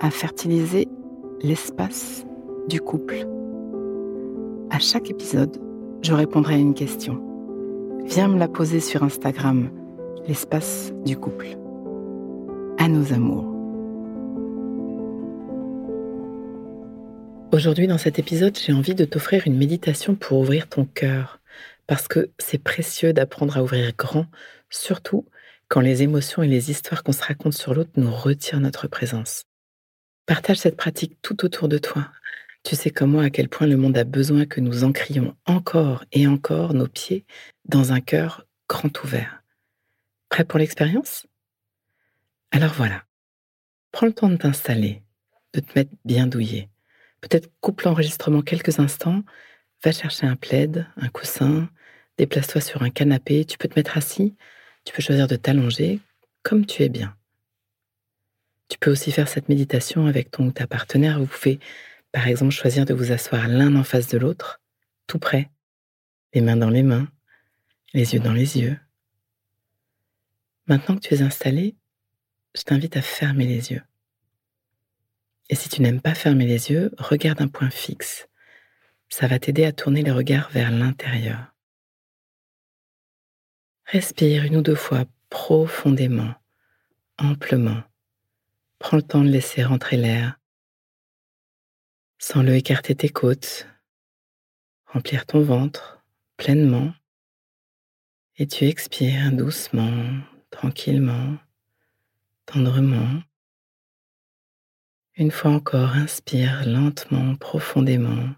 à fertiliser l'espace du couple. À chaque épisode, je répondrai à une question. Viens me la poser sur Instagram, l'espace du couple. À nos amours. Aujourd'hui, dans cet épisode, j'ai envie de t'offrir une méditation pour ouvrir ton cœur, parce que c'est précieux d'apprendre à ouvrir grand, surtout quand les émotions et les histoires qu'on se raconte sur l'autre nous retirent notre présence. Partage cette pratique tout autour de toi. Tu sais comme moi à quel point le monde a besoin que nous encrions encore et encore nos pieds dans un cœur grand ouvert. Prêt pour l'expérience? Alors voilà. Prends le temps de t'installer, de te mettre bien douillé. Peut-être coupe l'enregistrement quelques instants, va chercher un plaid, un coussin, déplace-toi sur un canapé, tu peux te mettre assis, tu peux choisir de t'allonger comme tu es bien. Tu peux aussi faire cette méditation avec ton ou ta partenaire. Vous pouvez, par exemple, choisir de vous asseoir l'un en face de l'autre, tout près, les mains dans les mains, les yeux dans les yeux. Maintenant que tu es installé, je t'invite à fermer les yeux. Et si tu n'aimes pas fermer les yeux, regarde un point fixe. Ça va t'aider à tourner les regards vers l'intérieur. Respire une ou deux fois profondément, amplement. Prends le temps de laisser rentrer l'air, sans le écarter tes côtes, remplir ton ventre pleinement. Et tu expires doucement, tranquillement, tendrement. Une fois encore, inspire lentement, profondément.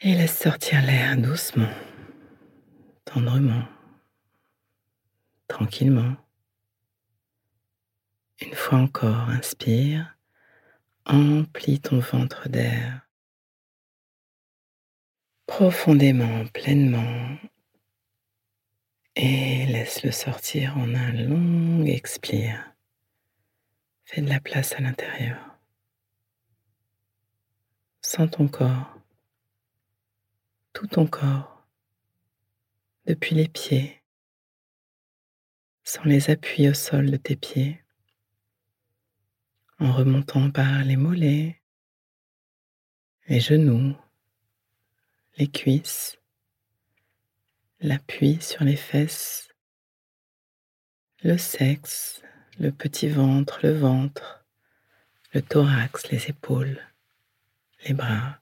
Et laisse sortir l'air doucement tendrement, tranquillement. Une fois encore, inspire, emplis ton ventre d'air. Profondément, pleinement, et laisse-le sortir en un long expire. Fais de la place à l'intérieur. Sens ton corps, tout ton corps. Depuis les pieds, sans les appuyer au sol de tes pieds, en remontant par les mollets, les genoux, les cuisses, l'appui sur les fesses, le sexe, le petit ventre, le ventre, le thorax, les épaules, les bras,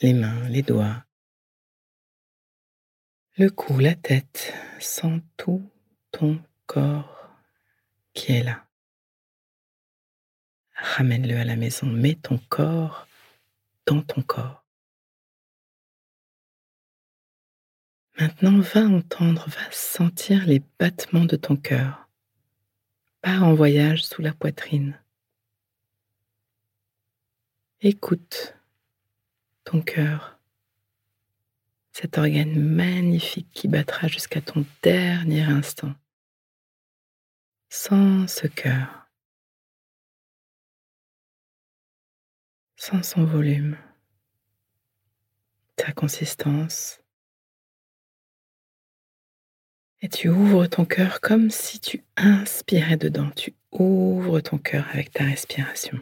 les mains, les doigts, le cou, la tête, sens tout ton corps qui est là. Ramène-le à la maison, mets ton corps dans ton corps. Maintenant, va entendre, va sentir les battements de ton cœur. Pars en voyage sous la poitrine. Écoute ton cœur cet organe magnifique qui battra jusqu'à ton dernier instant. Sans ce cœur, sans son volume, sa consistance. Et tu ouvres ton cœur comme si tu inspirais dedans. Tu ouvres ton cœur avec ta respiration.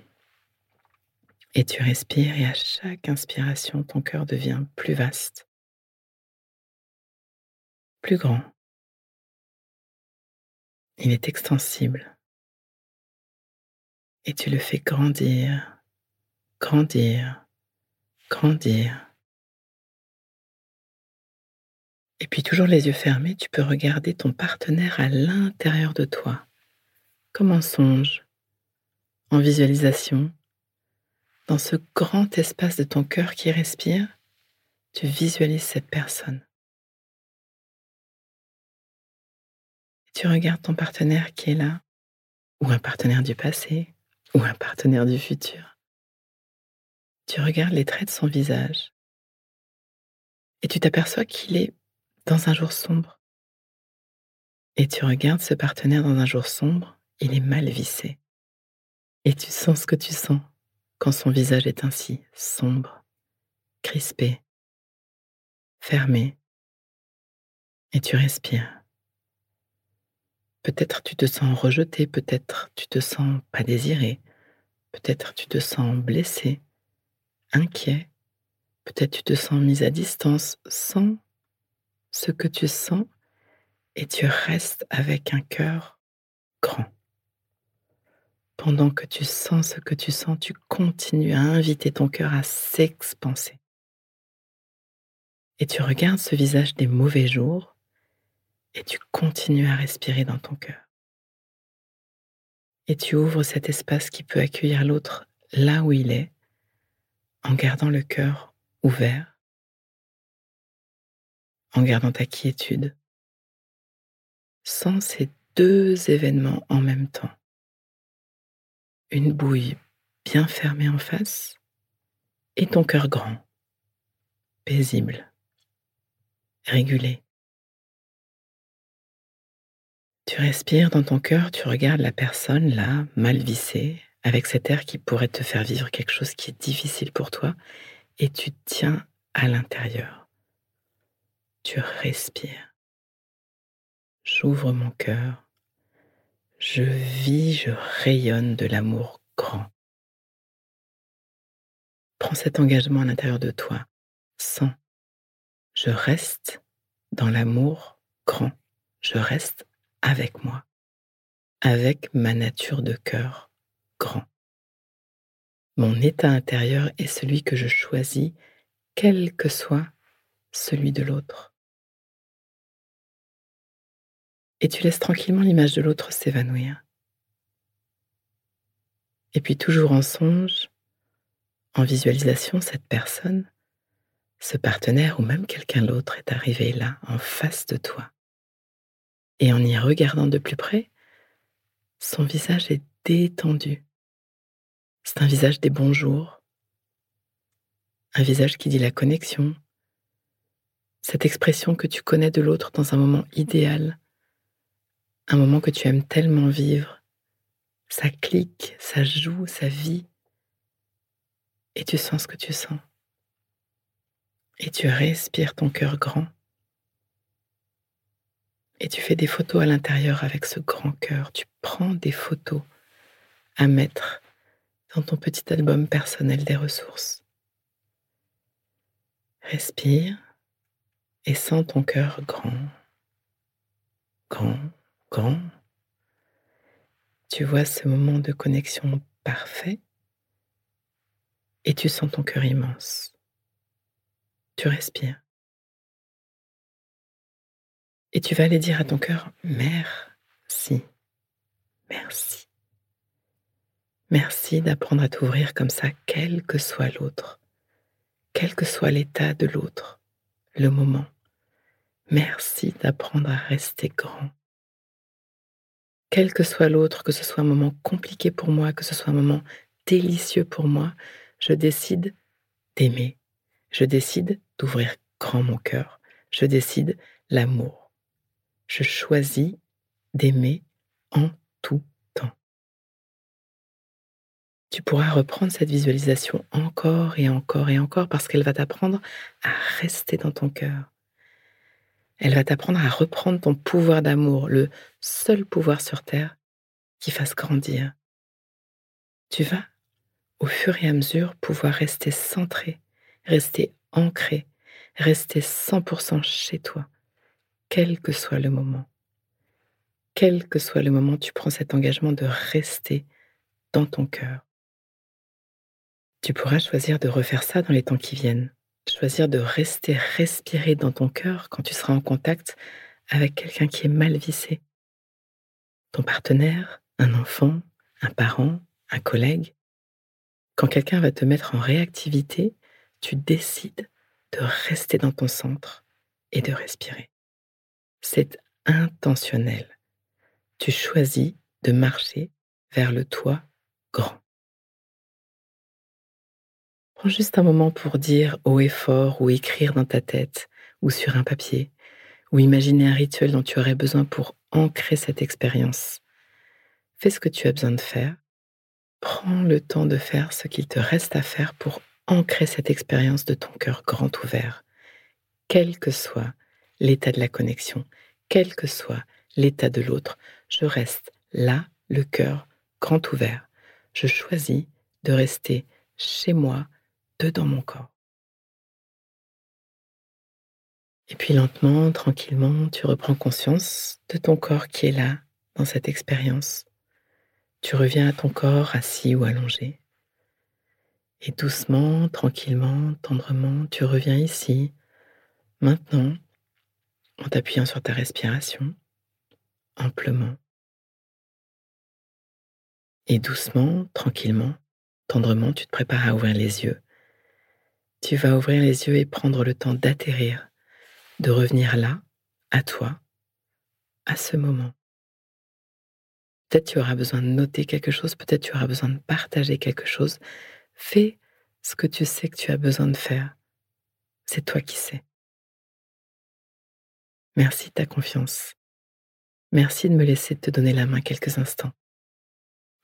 Et tu respires et à chaque inspiration, ton cœur devient plus vaste, plus grand. Il est extensible. Et tu le fais grandir, grandir, grandir. Et puis toujours les yeux fermés, tu peux regarder ton partenaire à l'intérieur de toi, comme en songe, en visualisation, dans ce grand espace de ton cœur qui respire, tu visualises cette personne. tu regardes ton partenaire qui est là, ou un partenaire du passé, ou un partenaire du futur. Tu regardes les traits de son visage et tu t'aperçois qu'il est dans un jour sombre. Et tu regardes ce partenaire dans un jour sombre, il est mal vissé. Et tu sens ce que tu sens quand son visage est ainsi sombre, crispé, fermé. Et tu respires. Peut-être tu te sens rejeté, peut-être tu te sens pas désiré, peut-être tu te sens blessé, inquiet, peut-être tu te sens mis à distance sans ce que tu sens et tu restes avec un cœur grand. Pendant que tu sens ce que tu sens, tu continues à inviter ton cœur à s'expanser. Et tu regardes ce visage des mauvais jours et tu continues à respirer dans ton cœur. Et tu ouvres cet espace qui peut accueillir l'autre là où il est, en gardant le cœur ouvert, en gardant ta quiétude, sans ces deux événements en même temps. Une bouille bien fermée en face et ton cœur grand, paisible, régulé. Tu respires dans ton cœur, tu regardes la personne là, mal vissée, avec cet air qui pourrait te faire vivre quelque chose qui est difficile pour toi, et tu tiens à l'intérieur. Tu respires. J'ouvre mon cœur. Je vis, je rayonne de l'amour grand. Prends cet engagement à l'intérieur de toi. Sens. Je reste dans l'amour grand. Je reste avec moi, avec ma nature de cœur grand. Mon état intérieur est celui que je choisis, quel que soit celui de l'autre. Et tu laisses tranquillement l'image de l'autre s'évanouir. Et puis toujours en songe, en visualisation, cette personne, ce partenaire ou même quelqu'un d'autre est arrivé là, en face de toi. Et en y regardant de plus près, son visage est détendu. C'est un visage des bons jours, un visage qui dit la connexion, cette expression que tu connais de l'autre dans un moment idéal, un moment que tu aimes tellement vivre. Ça clique, ça joue, ça vit, et tu sens ce que tu sens. Et tu respires ton cœur grand. Et tu fais des photos à l'intérieur avec ce grand cœur. Tu prends des photos à mettre dans ton petit album personnel des ressources. Respire et sens ton cœur grand, grand, grand. Tu vois ce moment de connexion parfait et tu sens ton cœur immense. Tu respires. Et tu vas aller dire à ton cœur, merci, merci. Merci d'apprendre à t'ouvrir comme ça, quel que soit l'autre, quel que soit l'état de l'autre, le moment. Merci d'apprendre à rester grand. Quel que soit l'autre, que ce soit un moment compliqué pour moi, que ce soit un moment délicieux pour moi, je décide d'aimer. Je décide d'ouvrir grand mon cœur. Je décide l'amour je choisis d'aimer en tout. Tu pourras reprendre cette visualisation encore et encore et encore parce qu'elle va t'apprendre à rester dans ton cœur. Elle va t'apprendre à reprendre ton pouvoir d'amour, le seul pouvoir sur Terre qui fasse grandir. Tu vas, au fur et à mesure, pouvoir rester centré, rester ancré, rester 100% chez toi quel que soit le moment. Quel que soit le moment, tu prends cet engagement de rester dans ton cœur. Tu pourras choisir de refaire ça dans les temps qui viennent. Choisir de rester respirer dans ton cœur quand tu seras en contact avec quelqu'un qui est mal vissé. Ton partenaire, un enfant, un parent, un collègue. Quand quelqu'un va te mettre en réactivité, tu décides de rester dans ton centre et de respirer. C'est intentionnel. Tu choisis de marcher vers le toit grand. Prends juste un moment pour dire haut et fort ou écrire dans ta tête ou sur un papier ou imaginer un rituel dont tu aurais besoin pour ancrer cette expérience. Fais ce que tu as besoin de faire. Prends le temps de faire ce qu'il te reste à faire pour ancrer cette expérience de ton cœur grand ouvert, quel que soit l'état de la connexion, quel que soit l'état de l'autre. Je reste là, le cœur grand ouvert. Je choisis de rester chez moi, dedans mon corps. Et puis lentement, tranquillement, tu reprends conscience de ton corps qui est là, dans cette expérience. Tu reviens à ton corps assis ou allongé. Et doucement, tranquillement, tendrement, tu reviens ici, maintenant, en t'appuyant sur ta respiration, amplement. Et doucement, tranquillement, tendrement, tu te prépares à ouvrir les yeux. Tu vas ouvrir les yeux et prendre le temps d'atterrir, de revenir là, à toi, à ce moment. Peut-être tu auras besoin de noter quelque chose, peut-être tu auras besoin de partager quelque chose. Fais ce que tu sais que tu as besoin de faire. C'est toi qui sais. Merci de ta confiance. Merci de me laisser te donner la main quelques instants.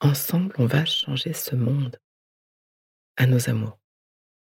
Ensemble, on va changer ce monde. À nos amours.